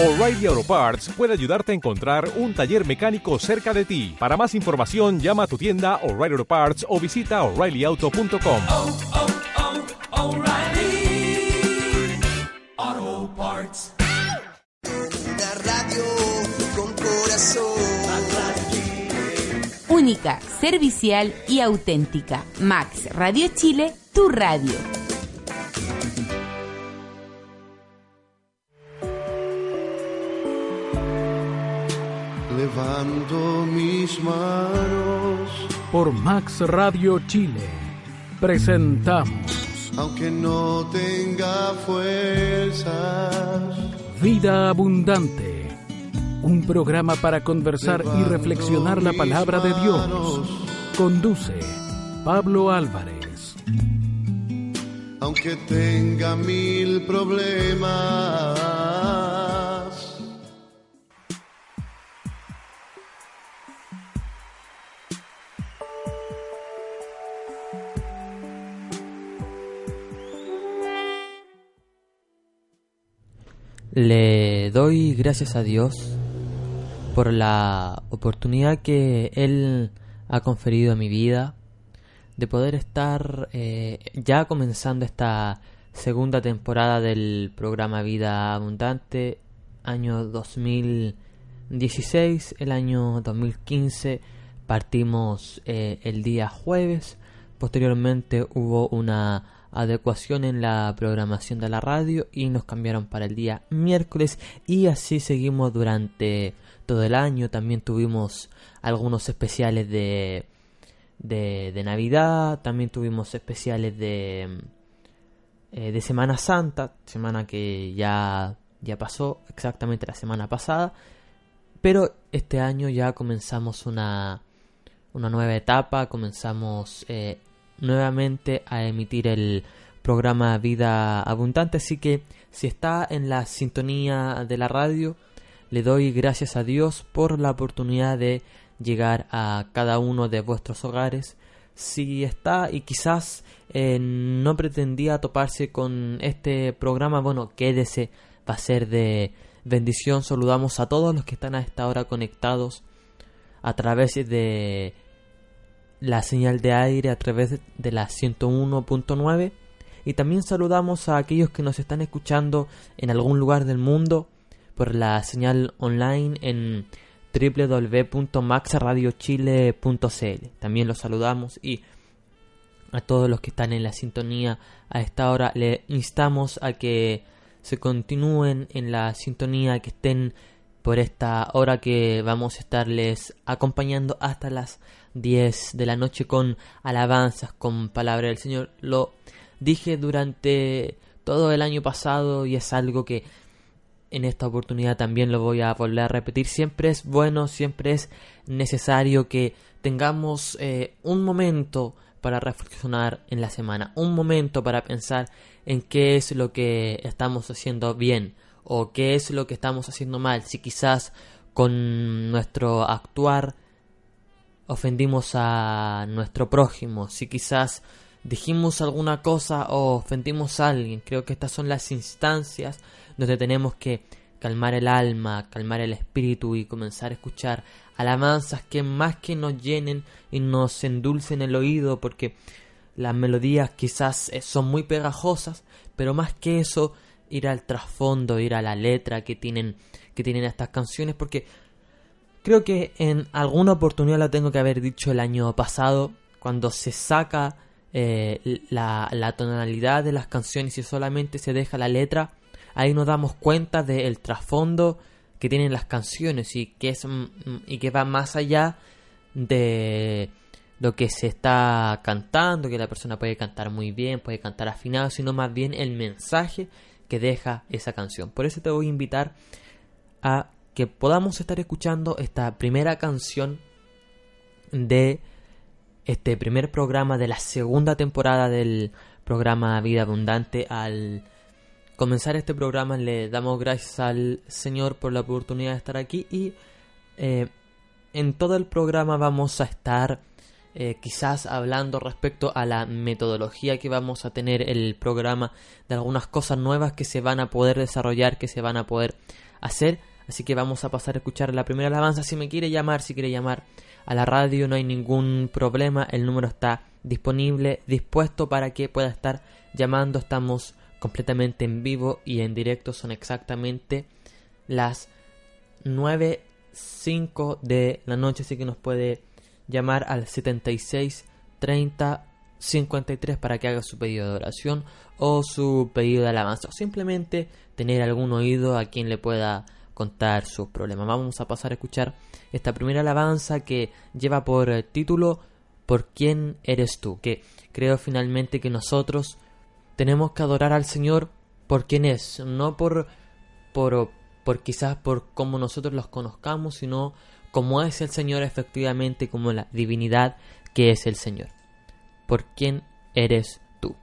O'Reilly Auto Parts puede ayudarte a encontrar un taller mecánico cerca de ti. Para más información, llama a tu tienda O'Reilly Auto Parts o visita oreillyauto.com. oh, oh, O'Reilly Auto Parts. Una radio con corazón. Única, servicial y auténtica. Max Radio Chile, tu radio. Por Max Radio Chile presentamos aunque no tenga fuerzas. Vida Abundante, un programa para conversar y reflexionar la palabra de Dios. Conduce Pablo Álvarez. Aunque tenga mil problemas. Le doy gracias a Dios por la oportunidad que Él ha conferido a mi vida de poder estar eh, ya comenzando esta segunda temporada del programa Vida Abundante, año 2016, el año 2015 partimos eh, el día jueves, posteriormente hubo una adecuación en la programación de la radio y nos cambiaron para el día miércoles y así seguimos durante todo el año. También tuvimos algunos especiales de, de, Navidad, también tuvimos especiales de, eh, de Semana Santa, semana que ya, ya pasó exactamente la semana pasada. Pero este año ya comenzamos una, una nueva etapa, comenzamos eh, nuevamente a emitir el programa Vida Abundante. Así que si está en la sintonía de la radio, le doy gracias a Dios por la oportunidad de llegar a cada uno de vuestros hogares. Si está y quizás eh, no pretendía toparse con este programa, bueno, quédese, va a ser de bendición. Saludamos a todos los que están a esta hora conectados a través de la señal de aire a través de la 101.9 y también saludamos a aquellos que nos están escuchando en algún lugar del mundo por la señal online en www.maxradiochile.cl. También los saludamos y a todos los que están en la sintonía a esta hora le instamos a que se continúen en la sintonía, que estén por esta hora que vamos a estarles acompañando hasta las 10 de la noche con alabanzas, con palabra del Señor. Lo dije durante todo el año pasado y es algo que en esta oportunidad también lo voy a volver a repetir. Siempre es bueno, siempre es necesario que tengamos eh, un momento para reflexionar en la semana, un momento para pensar en qué es lo que estamos haciendo bien o qué es lo que estamos haciendo mal, si quizás con nuestro actuar ofendimos a nuestro prójimo, si quizás dijimos alguna cosa o ofendimos a alguien. Creo que estas son las instancias donde tenemos que calmar el alma, calmar el espíritu y comenzar a escuchar alabanzas que más que nos llenen y nos endulcen el oído porque las melodías quizás eh, son muy pegajosas, pero más que eso ir al trasfondo, ir a la letra que tienen que tienen estas canciones porque creo que en alguna oportunidad lo tengo que haber dicho el año pasado cuando se saca eh, la, tonalidad de las canciones y solamente se deja la letra ahí nos damos cuenta del trasfondo que tienen las canciones y que es y que va más allá de lo que se está cantando, que la persona puede cantar muy bien, puede cantar afinado, sino más bien el mensaje que deja esa canción. Por eso te voy a invitar a que podamos estar escuchando esta primera canción de este primer programa de la segunda temporada del programa Vida Abundante. Al comenzar este programa le damos gracias al Señor por la oportunidad de estar aquí y eh, en todo el programa vamos a estar eh, quizás hablando respecto a la metodología que vamos a tener el programa, de algunas cosas nuevas que se van a poder desarrollar, que se van a poder hacer. Así que vamos a pasar a escuchar la primera alabanza. Si me quiere llamar, si quiere llamar a la radio, no hay ningún problema. El número está disponible, dispuesto para que pueda estar llamando. Estamos completamente en vivo y en directo. Son exactamente las 9.05 de la noche. Así que nos puede llamar al 76 30 53 para que haga su pedido de oración o su pedido de alabanza. O simplemente tener algún oído a quien le pueda contar sus problemas. Vamos a pasar a escuchar esta primera alabanza que lleva por eh, título ¿Por quién eres tú? Que creo finalmente que nosotros tenemos que adorar al Señor por quién es, no por, por, por quizás por cómo nosotros los conozcamos, sino como es el Señor efectivamente, como la divinidad que es el Señor. ¿Por quién eres tú?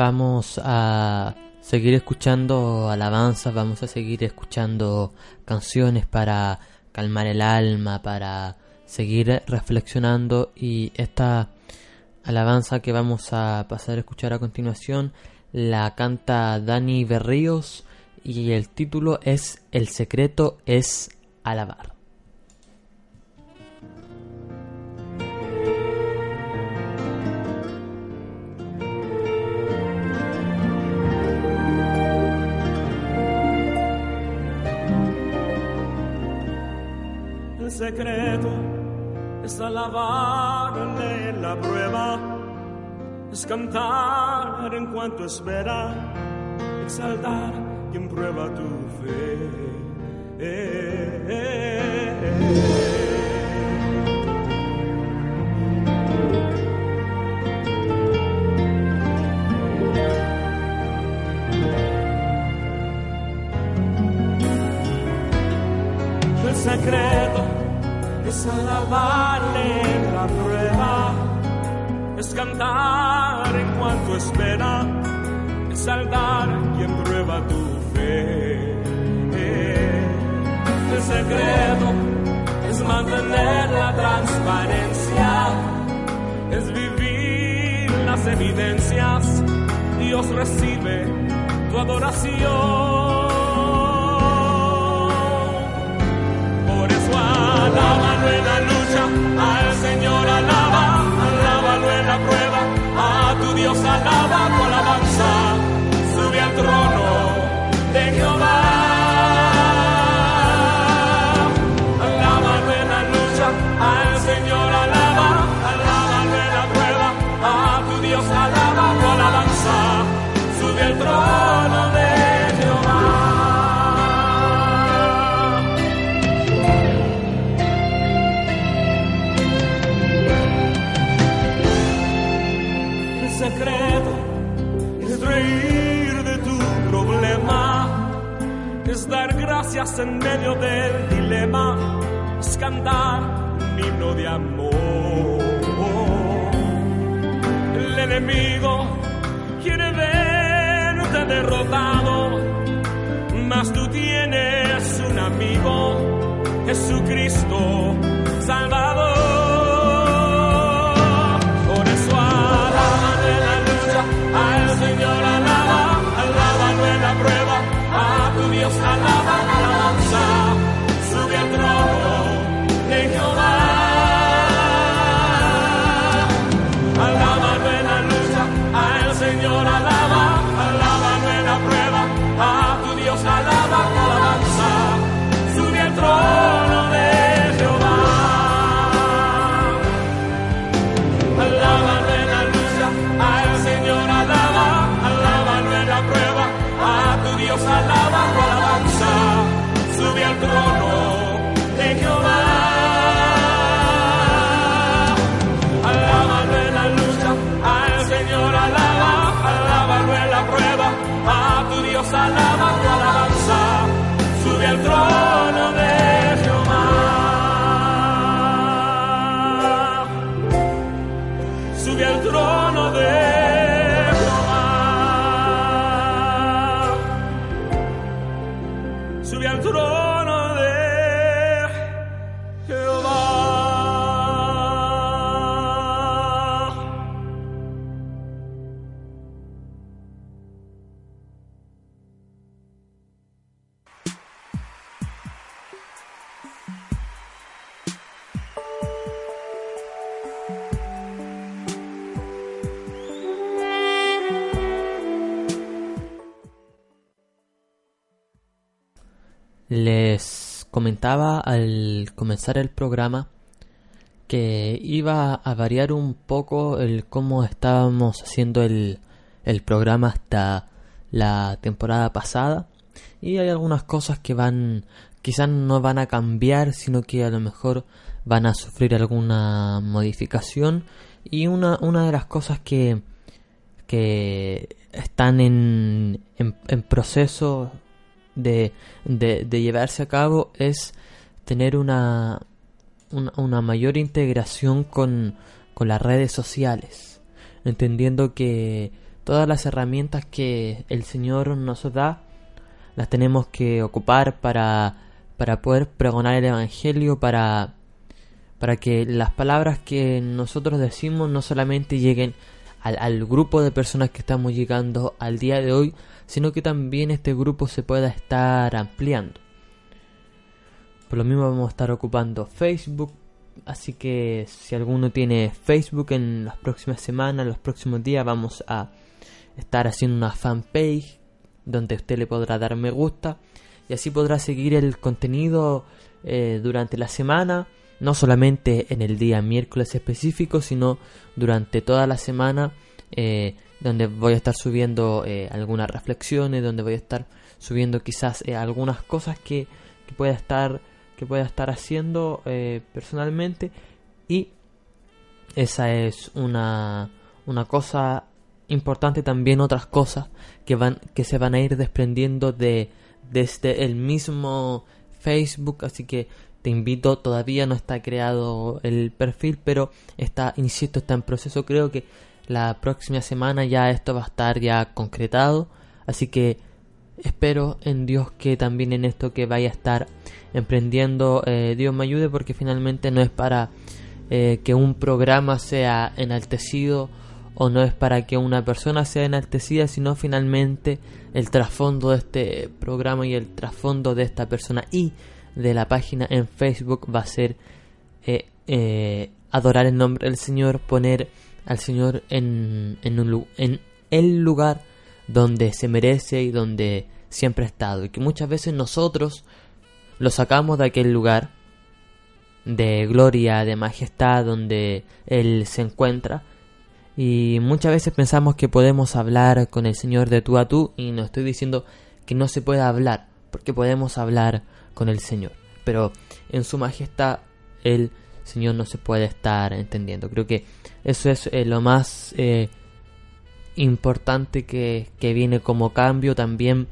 Vamos a seguir escuchando alabanzas, vamos a seguir escuchando canciones para calmar el alma, para seguir reflexionando y esta alabanza que vamos a pasar a escuchar a continuación la canta Dani Berríos y el título es El secreto es alabar. La prueba, es cantar en cuanto espera, exaltar quien prueba tu fe. Eh, secreto es alabarle en la prueba, es cantar en cuanto espera, es saldar quien prueba tu fe. El secreto es mantener la transparencia, es vivir las evidencias. Dios recibe tu adoración. Alábalo en la lucha, al Señor alaba, en medio del dilema, es cantar himno de amor. El enemigo quiere verte derrotado, mas tú tienes un amigo, Jesucristo Salvador. Por eso alábalo en la lucha, al Señor alaba, alábalo en la prueba, a tu Dios alaba, comentaba al comenzar el programa que iba a variar un poco el cómo estábamos haciendo el, el programa hasta la temporada pasada. Y hay algunas cosas que van quizás no van a cambiar sino que a lo mejor van a sufrir alguna modificación. Y una, una de las cosas que que están en, en, en proceso de, de, llevarse a cabo es tener una, una, mayor integración con, con las redes sociales, entendiendo que todas las herramientas que el Señor nos da las tenemos que ocupar para, para poder pregonar el Evangelio, para, para que las palabras que nosotros decimos no solamente lleguen al grupo de personas que estamos llegando al día de hoy, sino que también este grupo se pueda estar ampliando. Por lo mismo vamos a estar ocupando Facebook, así que si alguno tiene Facebook en las próximas semanas, los próximos días vamos a estar haciendo una fanpage donde usted le podrá dar me gusta y así podrá seguir el contenido eh, durante la semana, no solamente en el día miércoles específico, sino durante toda la semana, eh, donde voy a estar subiendo eh, algunas reflexiones, donde voy a estar subiendo quizás eh, algunas cosas que, que pueda estar que pueda estar haciendo eh, personalmente. Y esa es una, una cosa importante también otras cosas que van que se van a ir desprendiendo de desde el mismo Facebook. Así que te invito todavía no está creado el perfil pero está insisto está en proceso. Creo que la próxima semana ya esto va a estar ya concretado. Así que espero en Dios que también en esto que vaya a estar emprendiendo eh, Dios me ayude porque finalmente no es para eh, que un programa sea enaltecido o no es para que una persona sea enaltecida, sino finalmente el trasfondo de este programa y el trasfondo de esta persona y de la página en Facebook va a ser eh, adorar el nombre del Señor, poner al Señor en, en, un, en el lugar donde se merece y donde siempre ha estado. Y que muchas veces nosotros lo sacamos de aquel lugar de gloria, de majestad donde Él se encuentra. Y muchas veces pensamos que podemos hablar con el Señor de tú a tú y no estoy diciendo que no se pueda hablar, porque podemos hablar con el Señor. Pero en su majestad el Señor no se puede estar entendiendo. Creo que eso es eh, lo más eh, importante que, que viene como cambio también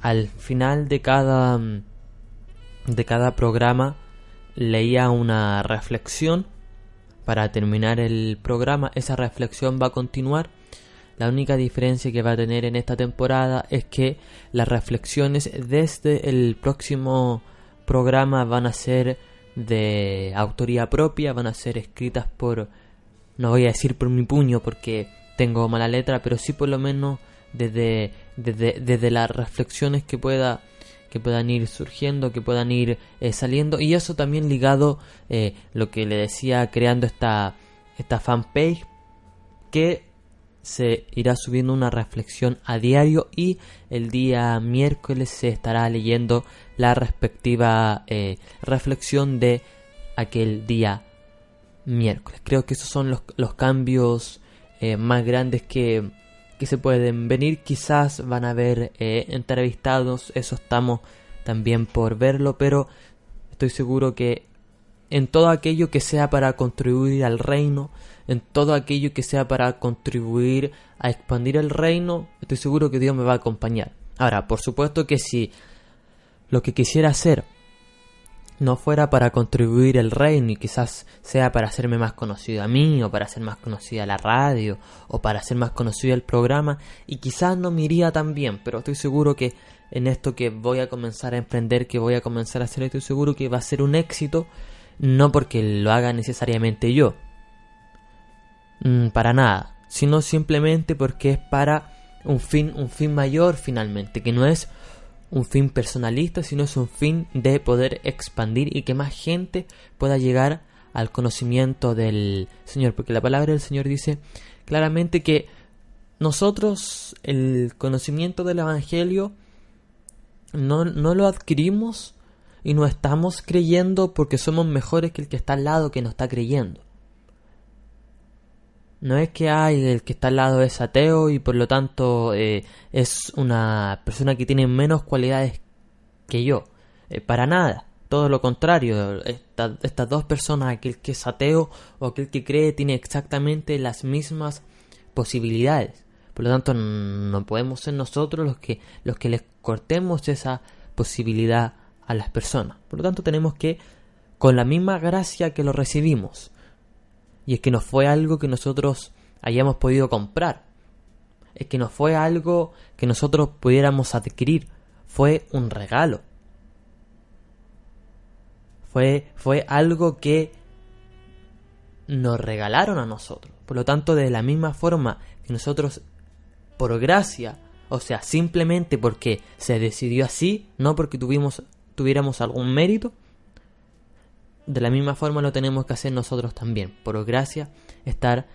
al final de cada mm, de cada programa leía una reflexión para terminar el programa. Esa reflexión va a continuar. La única diferencia que va a tener en esta temporada es que las reflexiones desde el próximo programa van a ser de autoría propia, van a ser escritas por, no voy a decir por mi puño porque tengo mala letra, pero sí por lo menos desde, desde, desde las reflexiones que pueda que puedan ir surgiendo, que puedan ir eh, saliendo. Y eso también ligado eh, lo que le decía creando esta esta fanpage que se irá subiendo una reflexión a diario y el día miércoles se estará leyendo la respectiva eh, reflexión de aquel día miércoles. Creo que esos son los, los cambios eh, más grandes que, que se pueden venir. Quizás van a haber eh, entrevistados, eso estamos también por verlo, pero estoy seguro que en todo aquello que sea para contribuir al reino, en todo aquello que sea para contribuir a expandir el reino, estoy seguro que Dios me va a acompañar. Ahora, por supuesto que si lo que quisiera hacer no fuera para contribuir el reino y quizás sea para hacerme más conocido a mí o para hacer más conocida la radio o para hacer más conocido el programa y quizás no me iría tan bien, pero estoy seguro que en esto que voy a comenzar a emprender, que voy a comenzar a hacer, estoy seguro que va a ser un éxito, no porque lo haga necesariamente yo, mm, para nada, sino simplemente porque es para un fin, un fin mayor finalmente, que no es un fin personalista, sino es un fin de poder expandir y que más gente pueda llegar al conocimiento del Señor, porque la palabra del Señor dice claramente que nosotros el conocimiento del Evangelio no, no lo adquirimos y no estamos creyendo porque somos mejores que el que está al lado que no está creyendo. No es que hay el que está al lado es ateo y por lo tanto eh, es una persona que tiene menos cualidades que yo. Eh, para nada. Todo lo contrario. Esta- estas dos personas, aquel que es ateo o aquel que cree, tiene exactamente las mismas posibilidades. Por lo tanto, no podemos ser nosotros los que, los que les cortemos esa posibilidad a las personas. Por lo tanto, tenemos que, con la misma gracia que lo recibimos, y es que no fue algo que nosotros hayamos podido comprar. es que no fue algo que nosotros pudiéramos adquirir, fue un regalo. Fue, fue algo que nos regalaron a nosotros. Por lo tanto, de la misma forma que nosotros, por gracia, o sea, simplemente porque se decidió así, no porque tuvimos, tuviéramos algún mérito, de la misma forma lo tenemos que hacer nosotros también. Por gracia, estar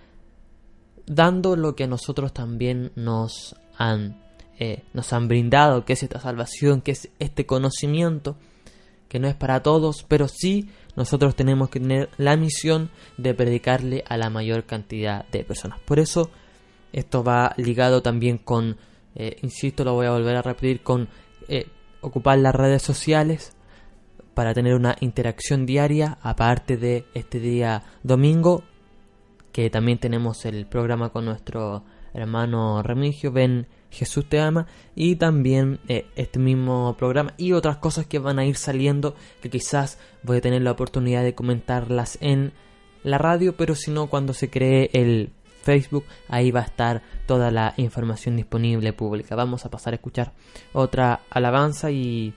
dando lo que nosotros también nos han, eh, nos han brindado, que es esta salvación, que es este conocimiento, que no es para todos, pero sí nosotros tenemos que tener la misión de predicarle a la mayor cantidad de personas. Por eso esto va ligado también con, eh, insisto, lo voy a volver a repetir, con eh, ocupar las redes sociales para tener una interacción diaria, aparte de este día domingo, que también tenemos el programa con nuestro hermano Remigio, ven Jesús te ama, y también eh, este mismo programa y otras cosas que van a ir saliendo que quizás voy a tener la oportunidad de comentarlas en la radio, pero si no cuando se cree el Facebook, ahí va a estar toda la información disponible pública. Vamos a pasar a escuchar otra alabanza y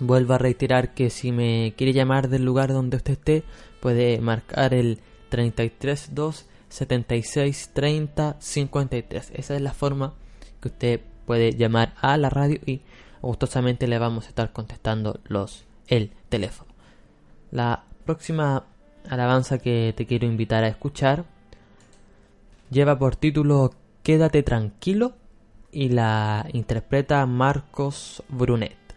vuelvo a reiterar que si me quiere llamar del lugar donde usted esté, puede marcar el 332 76 30 53. Esa es la forma que usted puede llamar a la radio y gustosamente le vamos a estar contestando los el teléfono. La próxima alabanza que te quiero invitar a escuchar lleva por título Quédate tranquilo y la interpreta Marcos Brunet.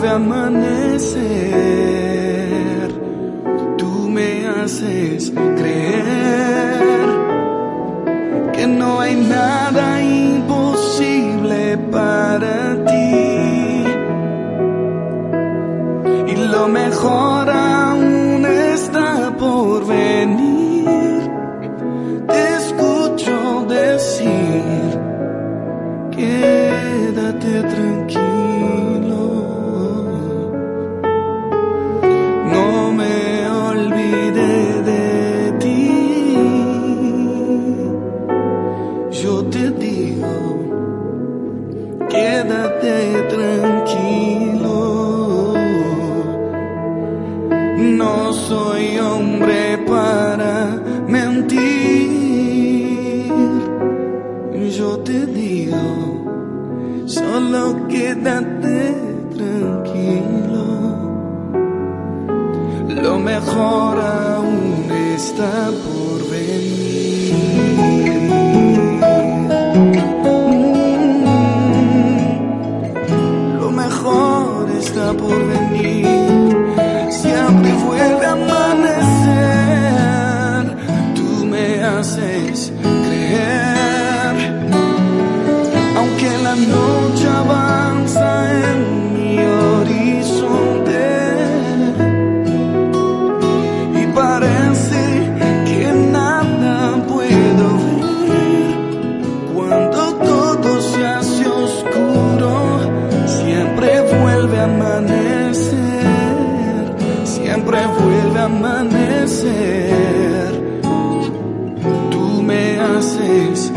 vermaner. Haces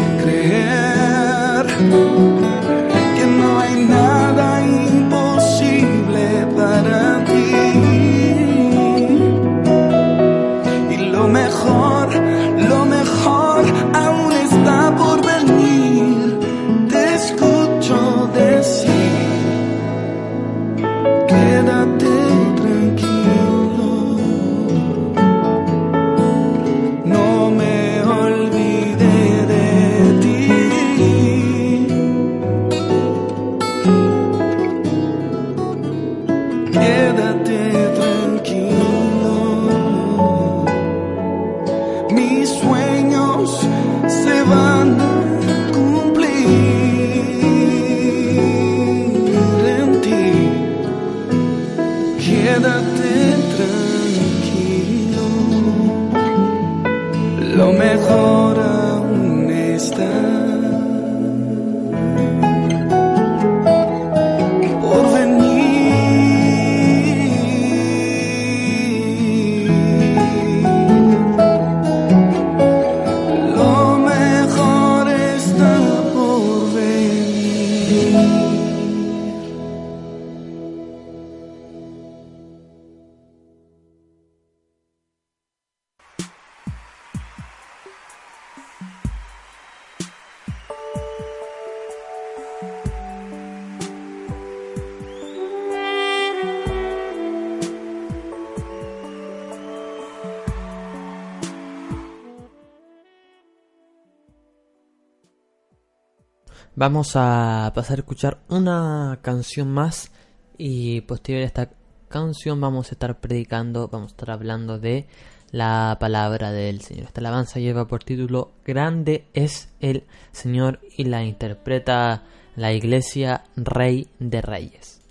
Vamos a pasar a escuchar una canción más y posterior a esta canción vamos a estar predicando, vamos a estar hablando de la palabra del Señor. Esta alabanza lleva por título Grande es el Señor y la interpreta la iglesia Rey de Reyes.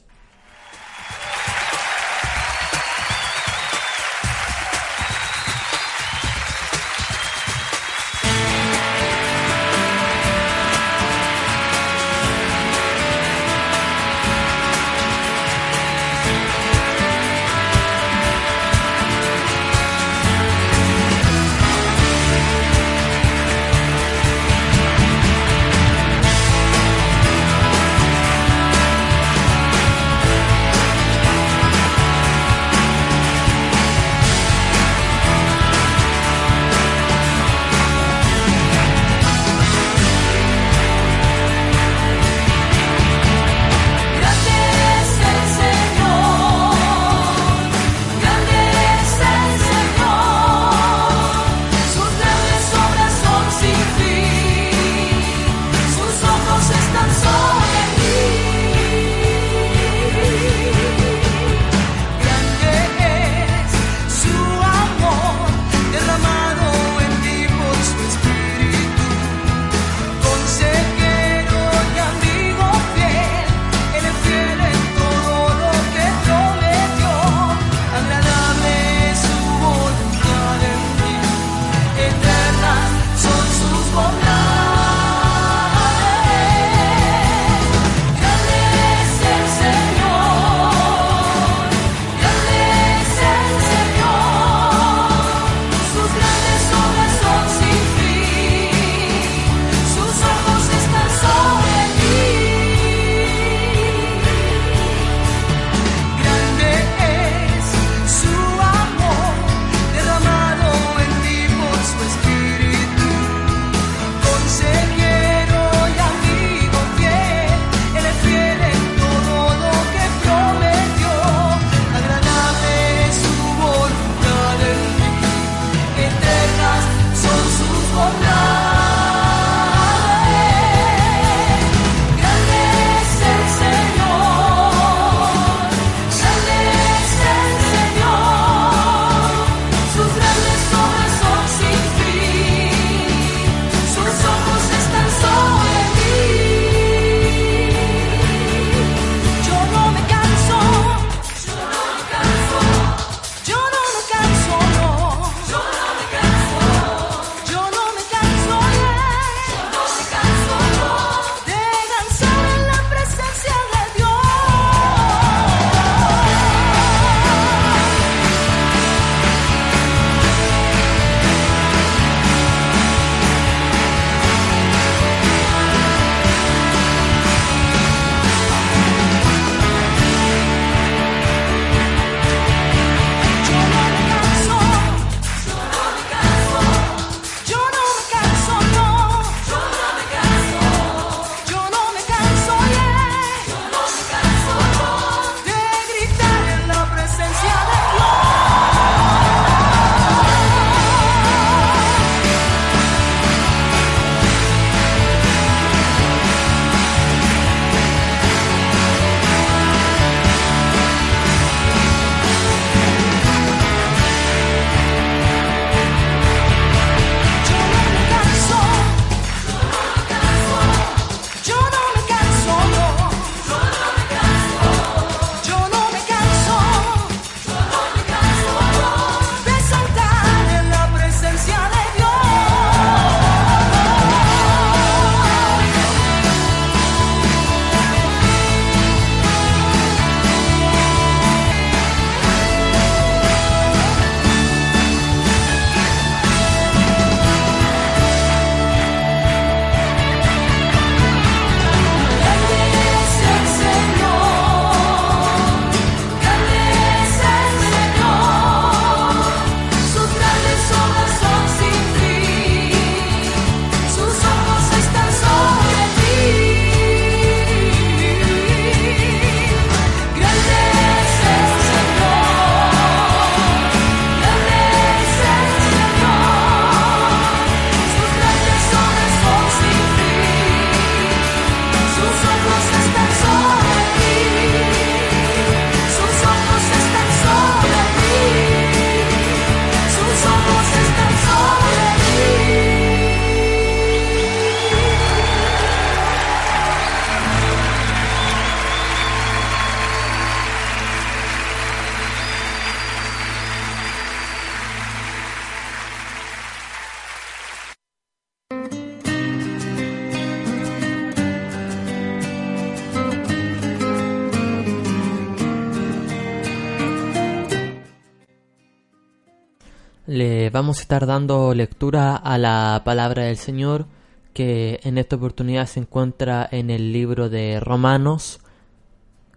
Vamos a estar dando lectura a la palabra del Señor que en esta oportunidad se encuentra en el libro de Romanos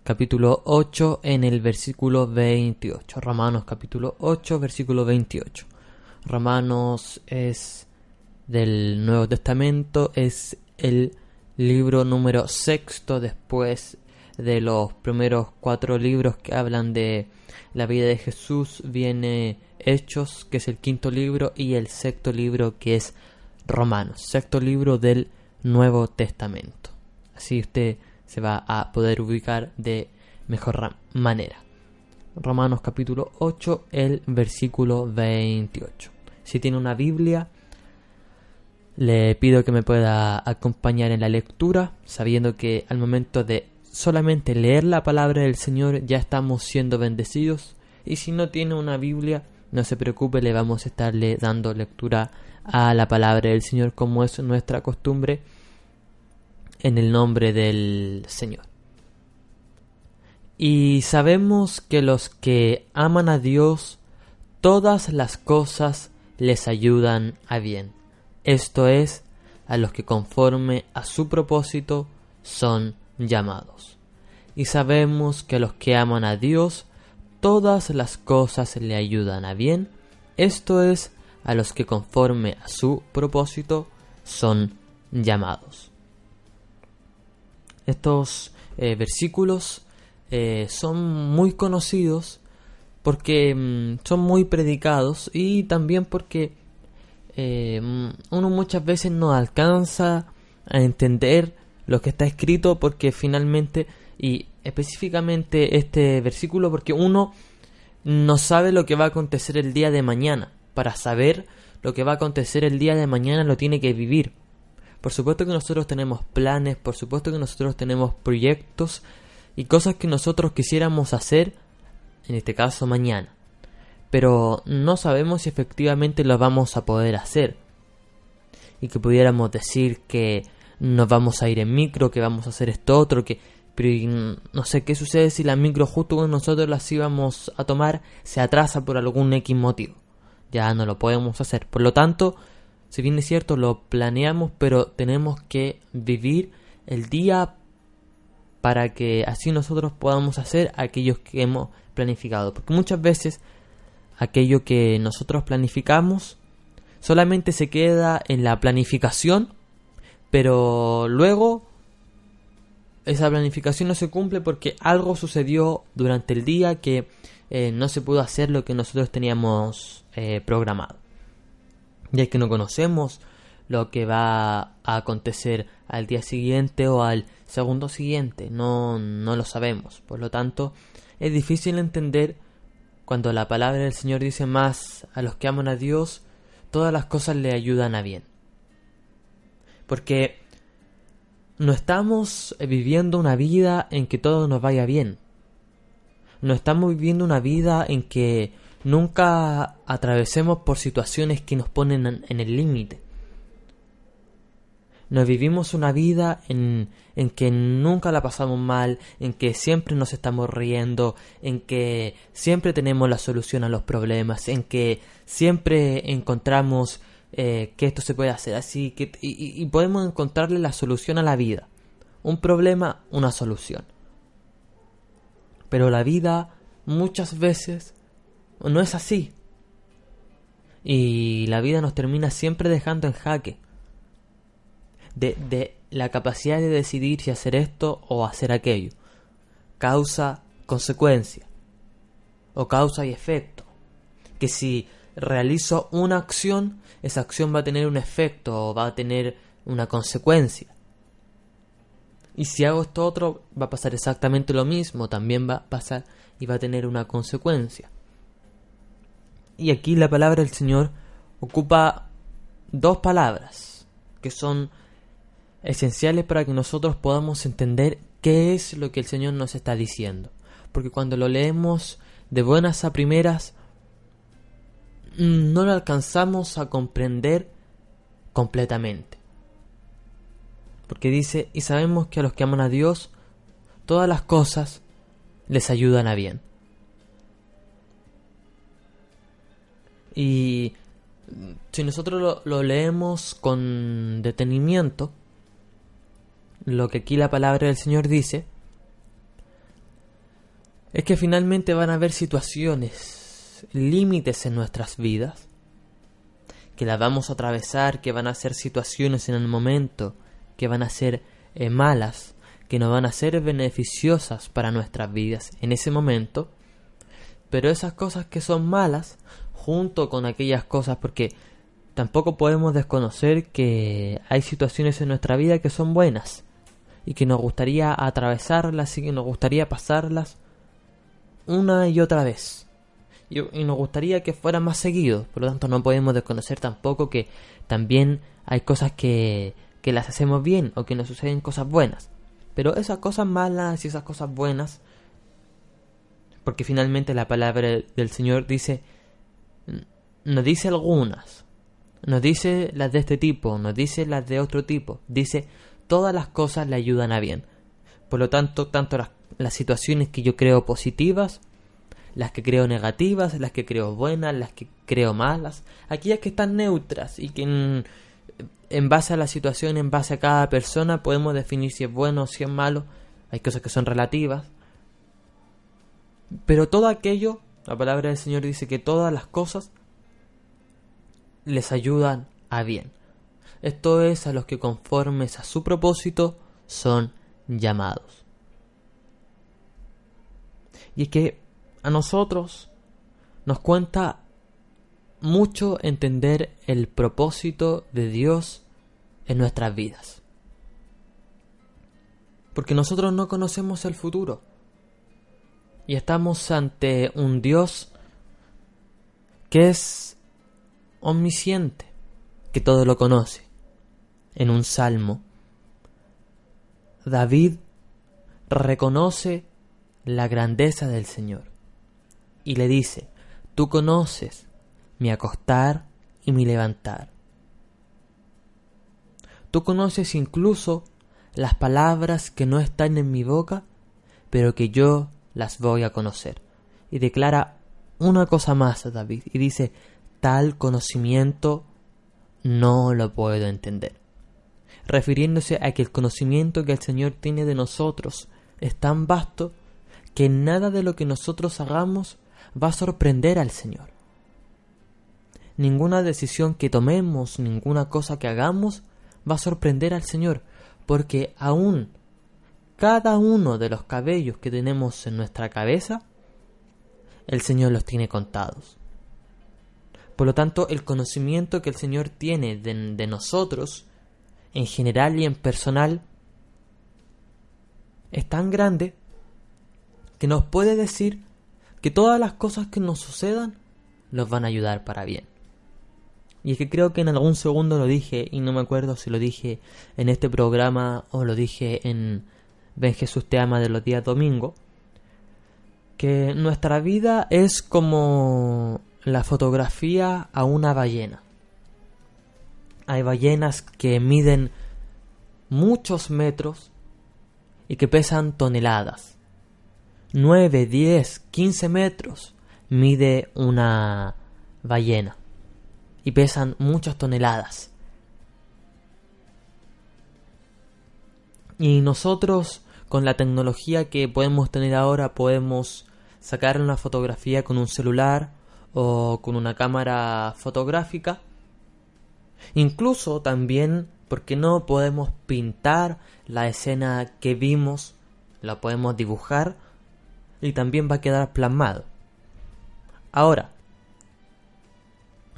capítulo 8 en el versículo 28. Romanos capítulo 8 versículo 28. Romanos es del Nuevo Testamento, es el libro número sexto después de los primeros cuatro libros que hablan de la vida de Jesús viene Hechos, que es el quinto libro, y el sexto libro, que es Romanos, sexto libro del Nuevo Testamento. Así usted se va a poder ubicar de mejor manera. Romanos capítulo 8, el versículo 28. Si tiene una Biblia, le pido que me pueda acompañar en la lectura, sabiendo que al momento de solamente leer la palabra del Señor ya estamos siendo bendecidos. Y si no tiene una Biblia, no se preocupe, le vamos a estarle dando lectura a la palabra del Señor como es nuestra costumbre en el nombre del Señor. Y sabemos que los que aman a Dios, todas las cosas les ayudan a bien. Esto es, a los que conforme a su propósito son llamados. Y sabemos que los que aman a Dios, todas las cosas le ayudan a bien. Esto es, a los que conforme a su propósito son llamados. Estos eh, versículos eh, son muy conocidos porque mm, son muy predicados y también porque eh, mm, uno muchas veces no alcanza a entender lo que está escrito porque finalmente y específicamente este versículo porque uno no sabe lo que va a acontecer el día de mañana. Para saber lo que va a acontecer el día de mañana lo tiene que vivir. Por supuesto que nosotros tenemos planes, por supuesto que nosotros tenemos proyectos y cosas que nosotros quisiéramos hacer, en este caso mañana. Pero no sabemos si efectivamente lo vamos a poder hacer. Y que pudiéramos decir que nos vamos a ir en micro, que vamos a hacer esto otro, que pero no sé qué sucede si la micro justo cuando nosotros las íbamos a tomar se atrasa por algún X motivo. Ya no lo podemos hacer. Por lo tanto, si bien es cierto, lo planeamos, pero tenemos que vivir el día para que así nosotros podamos hacer aquellos que hemos planificado. Porque muchas veces aquello que nosotros planificamos solamente se queda en la planificación, pero luego esa planificación no se cumple porque algo sucedió durante el día que eh, no se pudo hacer lo que nosotros teníamos eh, programado. Ya que no conocemos lo que va a acontecer al día siguiente o al segundo siguiente, no, no lo sabemos. Por lo tanto, es difícil entender cuando la palabra del Señor dice más a los que aman a Dios, todas las cosas le ayudan a bien. Porque no estamos viviendo una vida en que todo nos vaya bien. No estamos viviendo una vida en que nunca atravesemos por situaciones que nos ponen en el límite. Nos vivimos una vida en, en que nunca la pasamos mal, en que siempre nos estamos riendo, en que siempre tenemos la solución a los problemas, en que siempre encontramos eh, que esto se puede hacer así que, y, y podemos encontrarle la solución a la vida. Un problema, una solución. Pero la vida muchas veces no es así. Y la vida nos termina siempre dejando en jaque. De, de, la capacidad de decidir si hacer esto o hacer aquello. Causa, consecuencia. O causa y efecto. Que si realizo una acción, esa acción va a tener un efecto o va a tener una consecuencia. Y si hago esto otro, va a pasar exactamente lo mismo, también va a pasar y va a tener una consecuencia. Y aquí la palabra del Señor ocupa dos palabras que son esenciales para que nosotros podamos entender qué es lo que el Señor nos está diciendo. Porque cuando lo leemos de buenas a primeras, no lo alcanzamos a comprender completamente. Porque dice, y sabemos que a los que aman a Dios, todas las cosas les ayudan a bien. Y si nosotros lo, leemos con detenimiento, lo que aquí la palabra del Señor dice, es que finalmente van a haber situaciones, límites en nuestras vidas, que las vamos a atravesar, que van a ser situaciones en el momento, que van a ser eh, malas, que no van a ser beneficiosas para nuestras vidas en ese momento, pero esas cosas que son malas, junto con aquellas cosas, porque tampoco podemos desconocer que hay situaciones en nuestra vida que son buenas y que nos gustaría atravesarlas y que nos gustaría pasarlas una y otra vez. Y, y nos gustaría que fueran más seguidos, por lo tanto no podemos desconocer tampoco que también hay cosas que, que las hacemos bien o que nos suceden cosas buenas. Pero esas cosas malas y esas cosas buenas, porque finalmente la palabra del Señor dice, nos dice algunas, nos dice las de este tipo, nos dice las de otro tipo, dice todas las cosas le ayudan a bien. Por lo tanto, tanto las, las situaciones que yo creo positivas, las que creo negativas, las que creo buenas, las que creo malas, aquellas que están neutras y que en, en base a la situación, en base a cada persona, podemos definir si es bueno o si es malo. Hay cosas que son relativas. Pero todo aquello, la palabra del Señor dice que todas las cosas les ayudan a bien. Esto es a los que conformes a su propósito son llamados. Y es que a nosotros nos cuenta mucho entender el propósito de Dios en nuestras vidas. Porque nosotros no conocemos el futuro. Y estamos ante un Dios que es omnisciente, que todo lo conoce. En un salmo, David reconoce la grandeza del Señor y le dice, tú conoces mi acostar y mi levantar. Tú conoces incluso las palabras que no están en mi boca, pero que yo las voy a conocer. Y declara una cosa más a David y dice, tal conocimiento no lo puedo entender. Refiriéndose a que el conocimiento que el Señor tiene de nosotros es tan vasto que nada de lo que nosotros hagamos va a sorprender al Señor. Ninguna decisión que tomemos, ninguna cosa que hagamos va a sorprender al Señor, porque aún cada uno de los cabellos que tenemos en nuestra cabeza, el Señor los tiene contados. Por lo tanto, el conocimiento que el Señor tiene de, de nosotros, en general y en personal, es tan grande que nos puede decir que todas las cosas que nos sucedan nos van a ayudar para bien. Y es que creo que en algún segundo lo dije, y no me acuerdo si lo dije en este programa o lo dije en Ven Jesús te ama de los días domingo, que nuestra vida es como la fotografía a una ballena. Hay ballenas que miden muchos metros y que pesan toneladas. 9, 10, 15 metros mide una ballena y pesan muchas toneladas. Y nosotros, con la tecnología que podemos tener ahora, podemos sacar una fotografía con un celular o con una cámara fotográfica. Incluso también, porque no podemos pintar la escena que vimos, la podemos dibujar y también va a quedar plasmado. Ahora,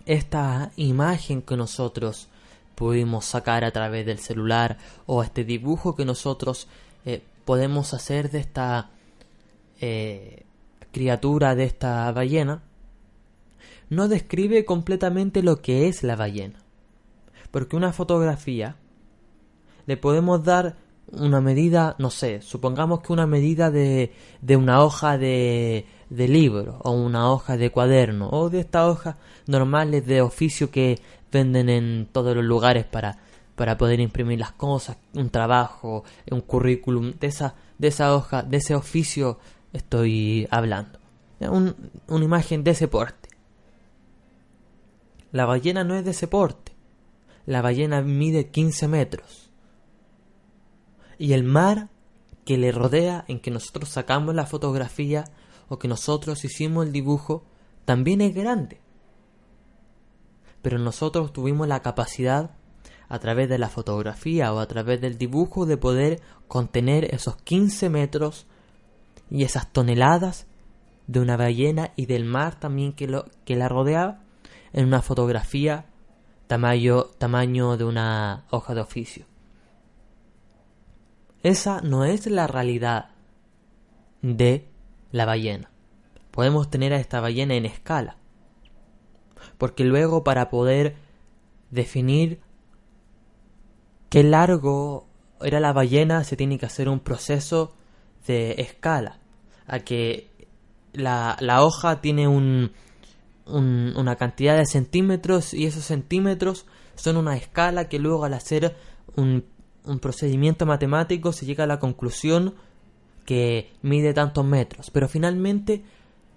esta imagen que nosotros pudimos sacar a través del celular o este dibujo que nosotros eh, podemos hacer de esta eh, criatura, de esta ballena, no describe completamente lo que es la ballena. Porque una fotografía le podemos dar una medida, no sé, supongamos que una medida de, de una hoja de, de libro o una hoja de cuaderno o de estas hojas normales de oficio que venden en todos los lugares para, para poder imprimir las cosas, un trabajo, un currículum, de esa, de esa hoja, de ese oficio estoy hablando. Un, una imagen de ese porte. La ballena no es de ese porte. La ballena mide 15 metros. Y el mar que le rodea, en que nosotros sacamos la fotografía o que nosotros hicimos el dibujo, también es grande. Pero nosotros tuvimos la capacidad, a través de la fotografía o a través del dibujo, de poder contener esos 15 metros y esas toneladas de una ballena y del mar también que, lo, que la rodeaba en una fotografía tamaño, tamaño de una hoja de oficio. Esa no es la realidad de la ballena. Podemos tener a esta ballena en escala. Porque luego para poder definir qué largo era la ballena se tiene que hacer un proceso de escala. A que la, la hoja tiene un, un- una cantidad de centímetros y esos centímetros son una escala que luego al hacer un, un procedimiento matemático se llega a la conclusión que mide tantos metros. Pero finalmente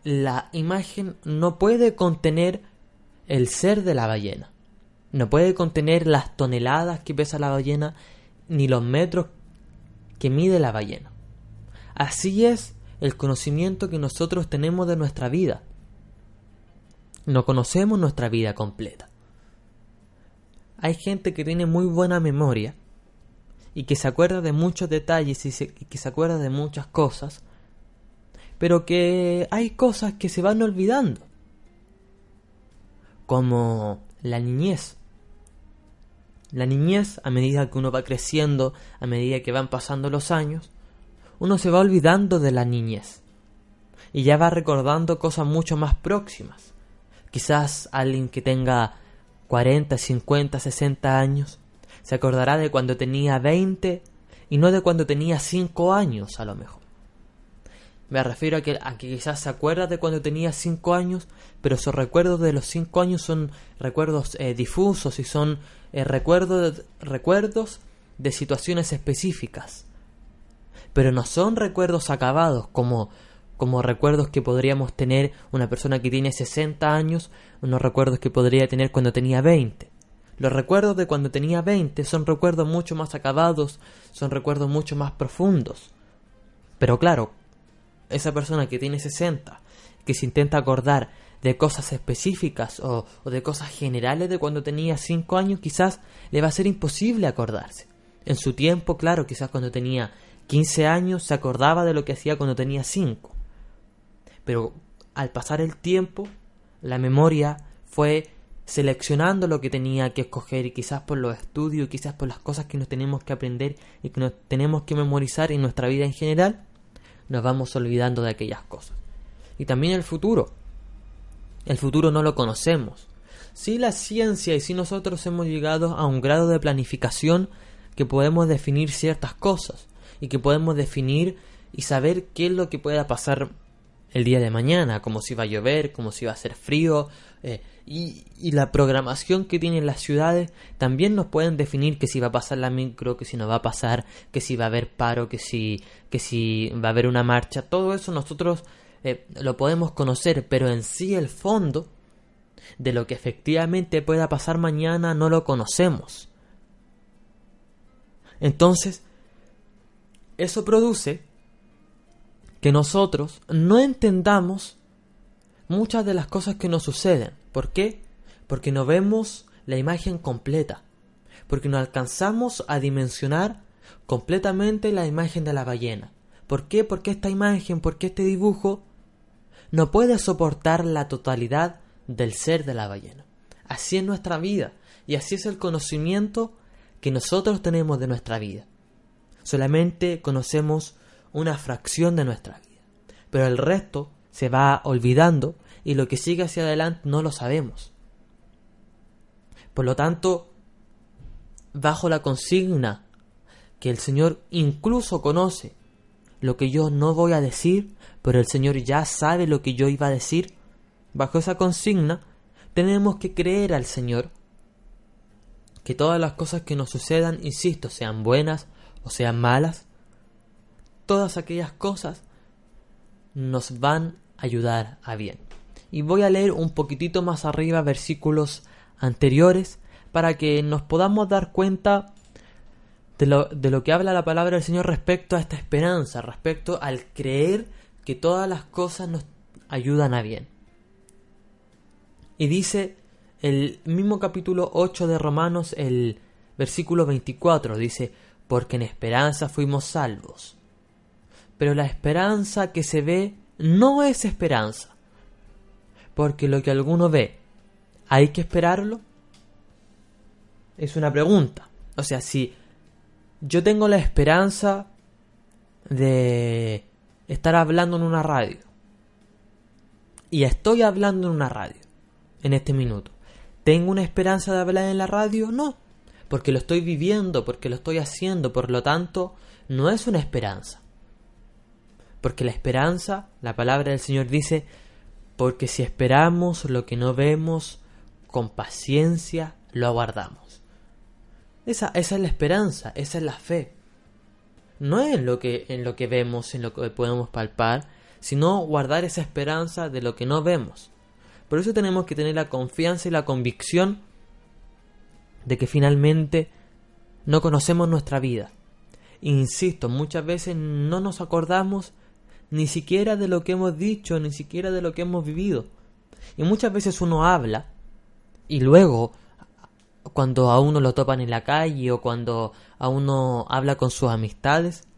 la imagen no puede contener el ser de la ballena. No puede contener las toneladas que pesa la ballena ni los metros que mide la ballena. Así es el conocimiento que nosotros tenemos de nuestra vida. No conocemos nuestra vida completa. Hay gente que tiene muy buena memoria y que se acuerda de muchos detalles y, se- que se acuerda de muchas cosas, pero que hay cosas que se van olvidando, como la niñez. La niñez, a medida que uno va creciendo, a medida que van pasando los años, uno se va olvidando de la niñez y ya va recordando cosas mucho más próximas. Quizás alguien que tenga 40, 50, 60 años se acordará de cuando tenía 20 y no de cuando tenía 5 años a lo mejor. Me refiero a que, a que quizás se acuerda de cuando tenía 5 años, pero esos recuerdos de los 5 años son recuerdos eh, difusos y son eh, recuerdos, recuerdos de situaciones específicas. Pero no son recuerdos acabados como, como recuerdos que podríamos tener una persona que tiene 60 años, unos recuerdos que podría tener cuando tenía 20. Los recuerdos de cuando tenía 20 son recuerdos mucho más acabados, son recuerdos mucho más profundos. Pero claro, esa persona que tiene 60, que se intenta acordar de cosas específicas o, de cosas generales de cuando tenía 5 años, quizás le va a ser imposible acordarse. En su tiempo, claro, quizás cuando tenía 15 años se acordaba de lo que hacía cuando tenía 5. Pero al pasar el tiempo, la memoria fue seleccionando lo que tenía que escoger y quizás por los estudios, quizás por las cosas que nos tenemos que aprender y que nos tenemos que memorizar en nuestra vida en general, nos vamos olvidando de aquellas cosas. Y también el futuro. El futuro no lo conocemos. Sí la ciencia y sí nosotros hemos llegado a un grado de planificación que podemos definir ciertas cosas y que podemos definir y saber qué es lo que pueda pasar el día de mañana, como si va a llover, como si va a hacer frío, eh, y, la programación que tienen las ciudades también nos pueden definir que si va a pasar la micro, que si no va a pasar, que si va a haber paro, que si, que si va a haber una marcha, todo eso nosotros eh, lo podemos conocer, pero en sí el fondo de lo que efectivamente pueda pasar mañana no lo conocemos. Entonces, eso produce que nosotros no entendamos muchas de las cosas que nos suceden. ¿Por qué? Porque no vemos la imagen completa. Porque no alcanzamos a dimensionar completamente la imagen de la ballena. ¿Por qué? Porque esta imagen, porque este dibujo no puede soportar la totalidad del ser de la ballena. Así es nuestra vida y así es el conocimiento que nosotros tenemos de nuestra vida. Solamente conocemos una fracción de nuestra vida, pero el resto se va olvidando y lo que sigue hacia adelante no lo sabemos. Por lo tanto, bajo la consigna que el Señor incluso conoce lo que yo no voy a decir, pero el Señor ya sabe lo que yo iba a decir, bajo esa consigna tenemos que creer al Señor que todas las cosas que nos sucedan, insisto, sean buenas o sean malas, todas aquellas cosas nos van a ayudar a bien. Y voy a leer un poquitito más arriba versículos anteriores para que nos podamos dar cuenta de lo, de lo que habla la palabra del Señor respecto a esta esperanza, respecto al creer que todas las cosas nos ayudan a bien. Y dice el mismo capítulo 8 de Romanos, el versículo 24, dice, porque en esperanza fuimos salvos. Pero la esperanza que se ve no es esperanza. Porque lo que alguno ve, ¿hay que esperarlo? Es una pregunta. O sea, si yo tengo la esperanza de estar hablando en una radio, y estoy hablando en una radio, en este minuto, ¿tengo una esperanza de hablar en la radio? No, porque lo estoy viviendo, porque lo estoy haciendo, por lo tanto, no es una esperanza. Porque la esperanza, la palabra del Señor dice, porque si esperamos lo que no vemos, con paciencia lo aguardamos. Esa, esa es la esperanza, esa es la fe. No es en lo que, en lo que vemos, en lo que podemos palpar, sino guardar esa esperanza de lo que no vemos. Por eso tenemos que tener la confianza y la convicción de que finalmente no conocemos nuestra vida. Insisto, muchas veces no nos acordamos ni siquiera de lo que hemos dicho, ni siquiera de lo que hemos vivido. Y muchas veces uno habla y luego, cuando a uno lo topan en la calle o cuando a uno habla con sus amistades,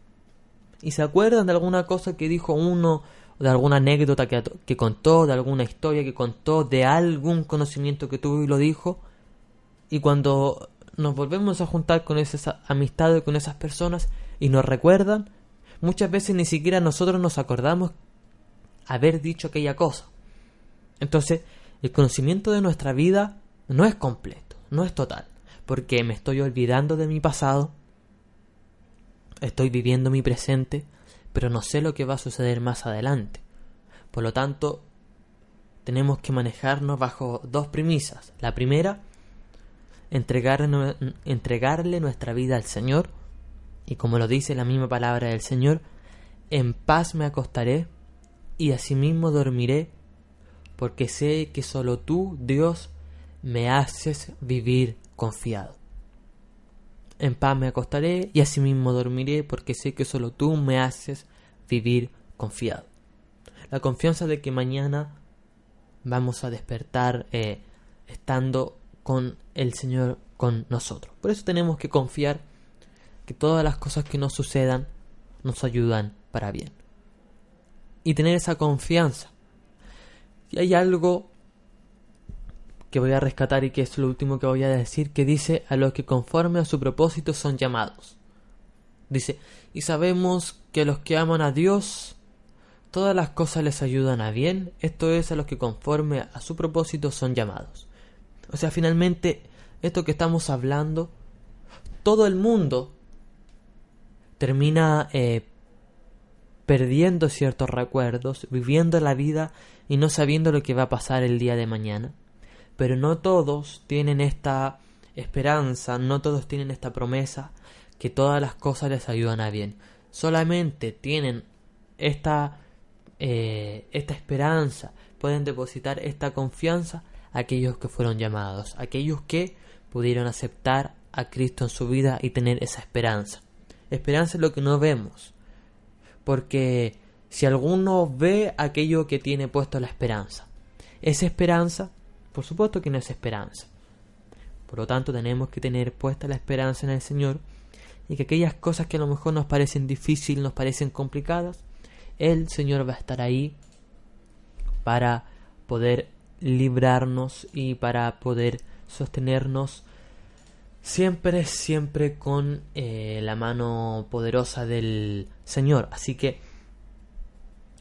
y se acuerdan de alguna cosa que dijo uno, de alguna anécdota que, contó, de alguna historia que contó, de algún conocimiento que tuvo y lo dijo, y cuando nos volvemos a juntar con esas amistades, con esas personas, y nos recuerdan, muchas veces ni siquiera nosotros nos acordamos haber dicho aquella cosa. Entonces, el conocimiento de nuestra vida no es completo, no es total, porque me estoy olvidando de mi pasado, estoy viviendo mi presente, pero no sé lo que va a suceder más adelante. Por lo tanto, tenemos que manejarnos bajo dos premisas. La primera, entregarle, entregarle nuestra vida al Señor, y como lo dice la misma palabra del Señor, en paz me acostaré y asimismo dormiré, porque sé que solo tú, Dios, me haces vivir confiado. En paz me acostaré y asimismo dormiré, porque sé que solo tú me haces vivir confiado. La confianza de que mañana vamos a despertar eh, estando con el Señor con nosotros. Por eso tenemos que confiar que todas las cosas que nos sucedan nos ayudan para bien. Y tener esa confianza. Y hay algo que voy a rescatar y que es lo último que voy a decir, que dice a los que conforme a su propósito son llamados. Dice, y sabemos que a los que aman a Dios, todas las cosas les ayudan a bien, esto es a los que conforme a su propósito son llamados. O sea, finalmente, esto que estamos hablando, todo el mundo termina eh, perdiendo ciertos recuerdos, viviendo la vida y no sabiendo lo que va a pasar el día de mañana. Pero no todos tienen esta esperanza, no todos tienen esta promesa que todas las cosas les ayudan a bien. Solamente tienen esta, eh, esta esperanza, pueden depositar esta confianza aquellos que fueron llamados, aquellos que pudieron aceptar a Cristo en su vida y tener esa esperanza. Esperanza es lo que no vemos, porque si alguno ve aquello que tiene puesto la esperanza, esa esperanza, por supuesto que no es esperanza. Por lo tanto, tenemos que tener puesta la esperanza en el Señor y que aquellas cosas que a lo mejor nos parecen difíciles, nos parecen complicadas, el Señor va a estar ahí para poder librarnos y para poder sostenernos siempre, siempre con eh, la mano poderosa del Señor. Así que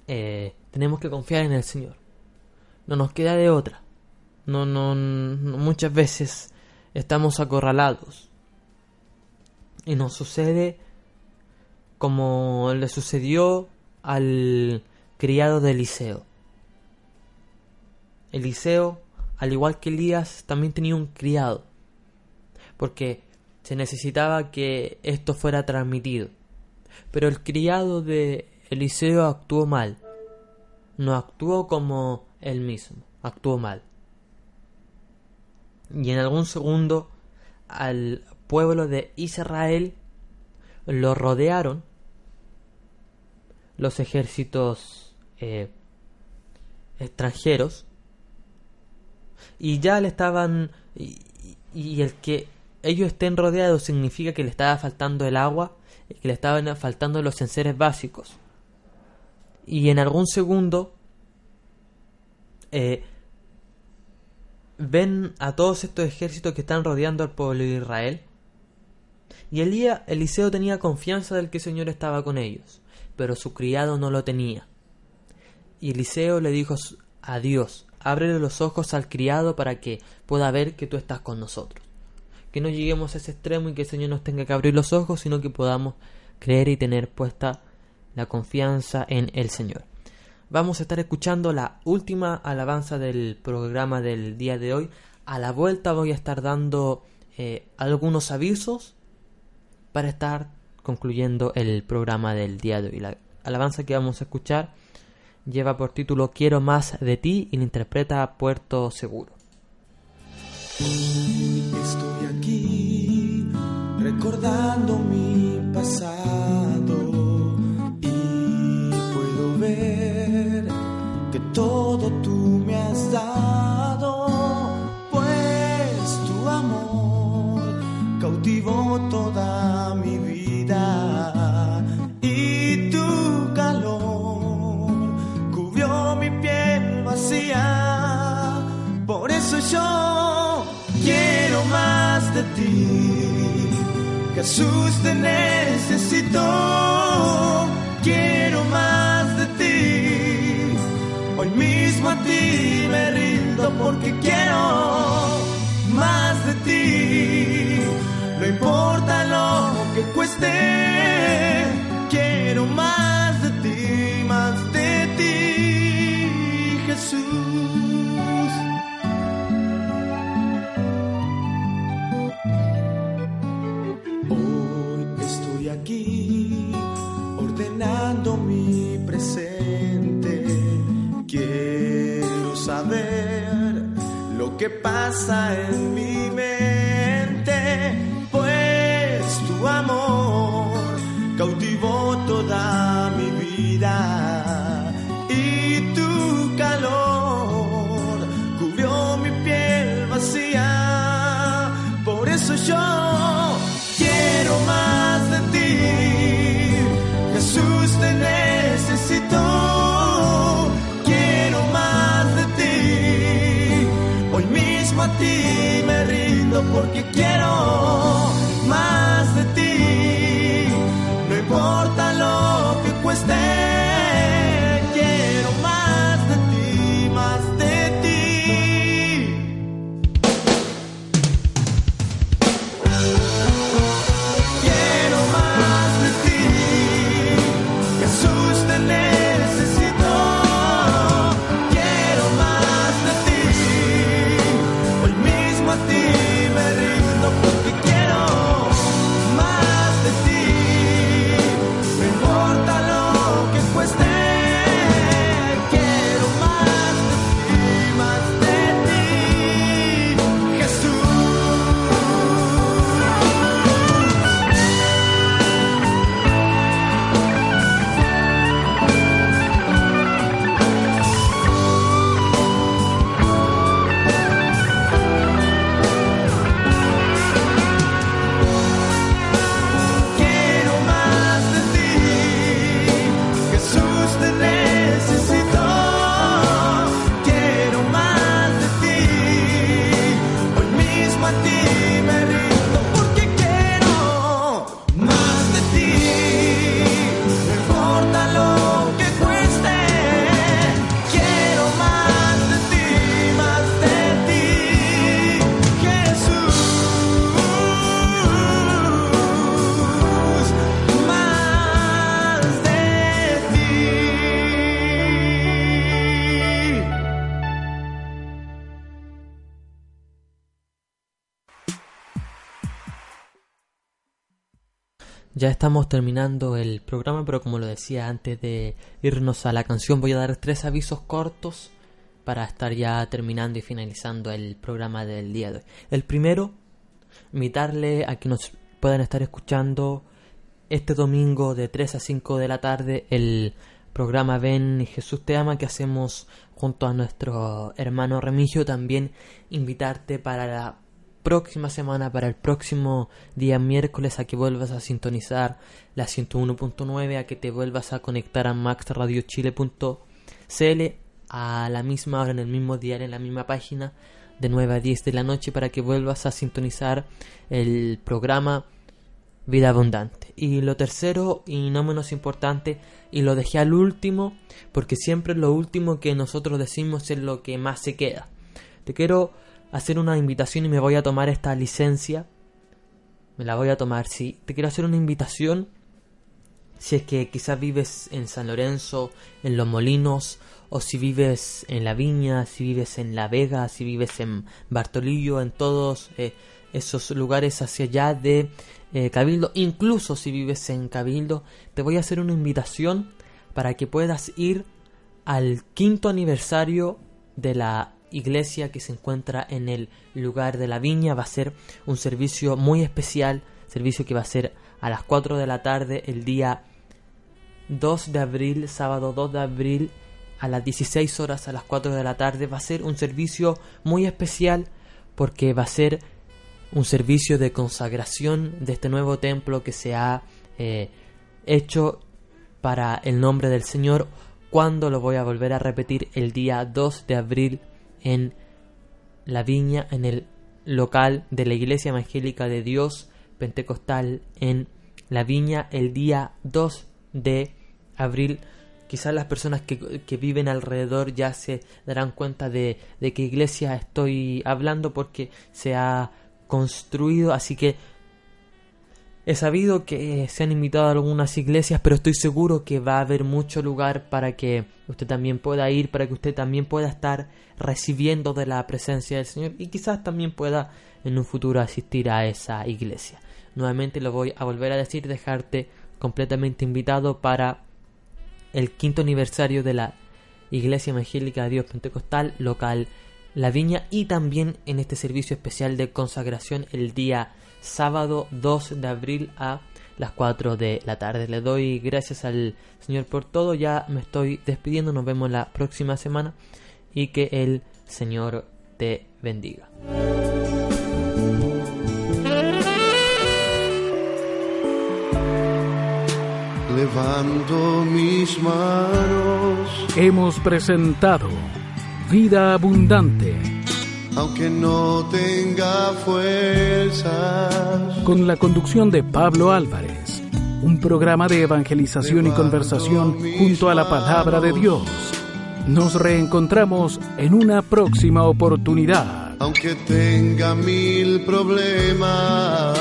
eh, tenemos que confiar en el Señor. No nos queda de otra. No, no, no, muchas veces estamos acorralados. Y nos sucede como le sucedió al criado de Eliseo. Eliseo, al igual que Elías, también tenía un criado, porque se necesitaba que esto fuera transmitido. Pero el criado de Eliseo actuó mal, no actuó como él mismo, actuó mal. y en algún segundo al pueblo de Israel lo rodearon los ejércitos eh, extranjeros y ya le estaban y, y el que ellos estén rodeados significa que le estaba faltando el agua y que le estaban faltando los enseres básicos y en algún segundo eh, ven a todos estos ejércitos que están rodeando al pueblo de Israel y Elía, Eliseo tenía confianza del que el Señor estaba con ellos, pero su criado no lo tenía. Y Eliseo le dijo a Dios, ábrele los ojos al criado para que pueda ver que tú estás con nosotros. Que no lleguemos a ese extremo y que el Señor nos tenga que abrir los ojos, sino que podamos creer y tener puesta la confianza en el Señor. Vamos a estar escuchando la última alabanza del programa del día de hoy. A la vuelta voy a estar dando eh, algunos avisos para estar concluyendo el programa del día de hoy. La alabanza que vamos a escuchar lleva por título Quiero más de ti y la interpreta Puerto Seguro. Estoy aquí recordando mi pasado y puedo ver que todo tú me has dado, pues tu amor cautivó toda Jesús te necesito, quiero más de ti. Hoy mismo a ti me rindo porque quiero más de ti. No importa lo que cueste, que pasa en mi mente, pues tu amor cautivó toda mi vida y tu calor cubrió mi piel vacía. Por eso yo porque quiero más de ti. No importa lo que cueste. Ya estamos terminando el programa, pero como lo decía antes de irnos a la canción, voy a dar tres avisos cortos para estar ya terminando y finalizando el programa del día de hoy. El primero, invitarle a que nos puedan estar escuchando este domingo de 3 a 5 de la tarde el programa Ven y Jesús te ama que hacemos junto a nuestro hermano Remigio. También invitarte para la próxima semana, para el próximo día miércoles, a que vuelvas a sintonizar la 101.9, a que te vuelvas a conectar a maxradiochile.cl a la misma hora, en el mismo día, en la misma página, de 9 a 10 de la noche, para que vuelvas a sintonizar el programa Vida Abundante. Y lo tercero, y no menos importante, y lo dejé al último, porque siempre lo último que nosotros decimos es lo que más se queda. Te quiero hacer una invitación y me voy a tomar esta licencia. Me la voy a tomar, sí. Te quiero hacer una invitación. Si es que quizás vives en San Lorenzo, en Los Molinos, o si vives en La Viña, si vives en La Vega, si vives en Bartolillo, en todos eh, esos lugares hacia allá de eh, Cabildo, incluso si vives en Cabildo, te voy a hacer una invitación para que puedas ir al quinto aniversario de la iglesia que se encuentra en el lugar de la viña. Va a ser un servicio muy especial, servicio que va a ser a las 4 de la tarde el día 2 de abril, sábado 2 de abril a las 16 horas a las 4 de la tarde. Va a ser un servicio muy especial porque va a ser un servicio de consagración de este nuevo templo que se ha eh, hecho para el nombre del Señor. Cuando lo voy a volver a repetir el día 2 de abril en la viña, en el local de la Iglesia Evangélica de Dios Pentecostal en la viña el día 2 de abril. Quizás las personas que, que viven alrededor ya se darán cuenta de, de qué iglesia estoy hablando porque se ha construido, así que He sabido que se han invitado a algunas iglesias, pero estoy seguro que va a haber mucho lugar para que usted también pueda ir, para que usted también pueda estar recibiendo de la presencia del Señor y quizás también pueda en un futuro asistir a esa iglesia. Nuevamente lo voy a volver a decir, dejarte completamente invitado para el quinto aniversario de la Iglesia Evangélica de Dios Pentecostal local La Viña y también en este servicio especial de consagración el día sábado 2 de abril a las 4 de la tarde. Le doy gracias al Señor por todo. Ya me estoy despidiendo. Nos vemos la próxima semana. Y que el Señor te bendiga. Levanto mis manos, Hemos presentado Vida Abundante aunque no tenga fuerzas. con la conducción de Pablo Álvarez, un programa de evangelización y conversación junto a la palabra de Dios. Nos reencontramos en una próxima oportunidad. Aunque tenga mil problemas.